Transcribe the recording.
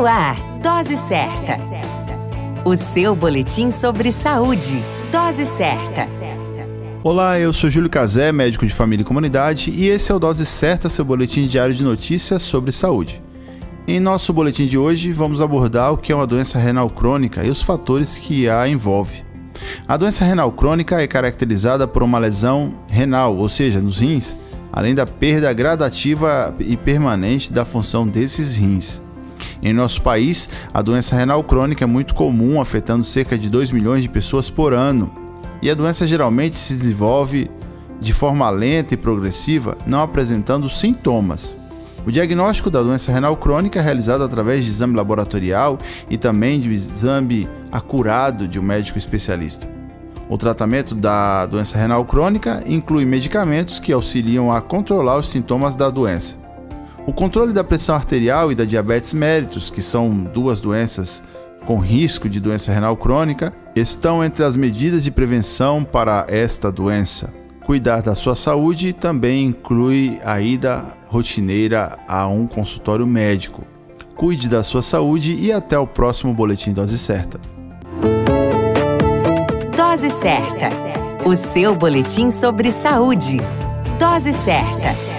No ar, Dose Certa. O seu boletim sobre saúde. Dose Certa. Olá, eu sou Júlio Cazé, médico de família e comunidade, e esse é o Dose Certa, seu boletim diário de notícias sobre saúde. Em nosso boletim de hoje, vamos abordar o que é uma doença renal crônica e os fatores que a envolve. A doença renal crônica é caracterizada por uma lesão renal, ou seja, nos rins, além da perda gradativa e permanente da função desses rins. Em nosso país, a doença renal crônica é muito comum, afetando cerca de 2 milhões de pessoas por ano. E a doença geralmente se desenvolve de forma lenta e progressiva, não apresentando sintomas. O diagnóstico da doença renal crônica é realizado através de exame laboratorial e também de exame acurado de um médico especialista. O tratamento da doença renal crônica inclui medicamentos que auxiliam a controlar os sintomas da doença. O controle da pressão arterial e da diabetes mellitus, que são duas doenças com risco de doença renal crônica, estão entre as medidas de prevenção para esta doença. Cuidar da sua saúde também inclui a ida rotineira a um consultório médico. Cuide da sua saúde e até o próximo Boletim Dose Certa. Dose Certa. O seu boletim sobre saúde. Dose Certa.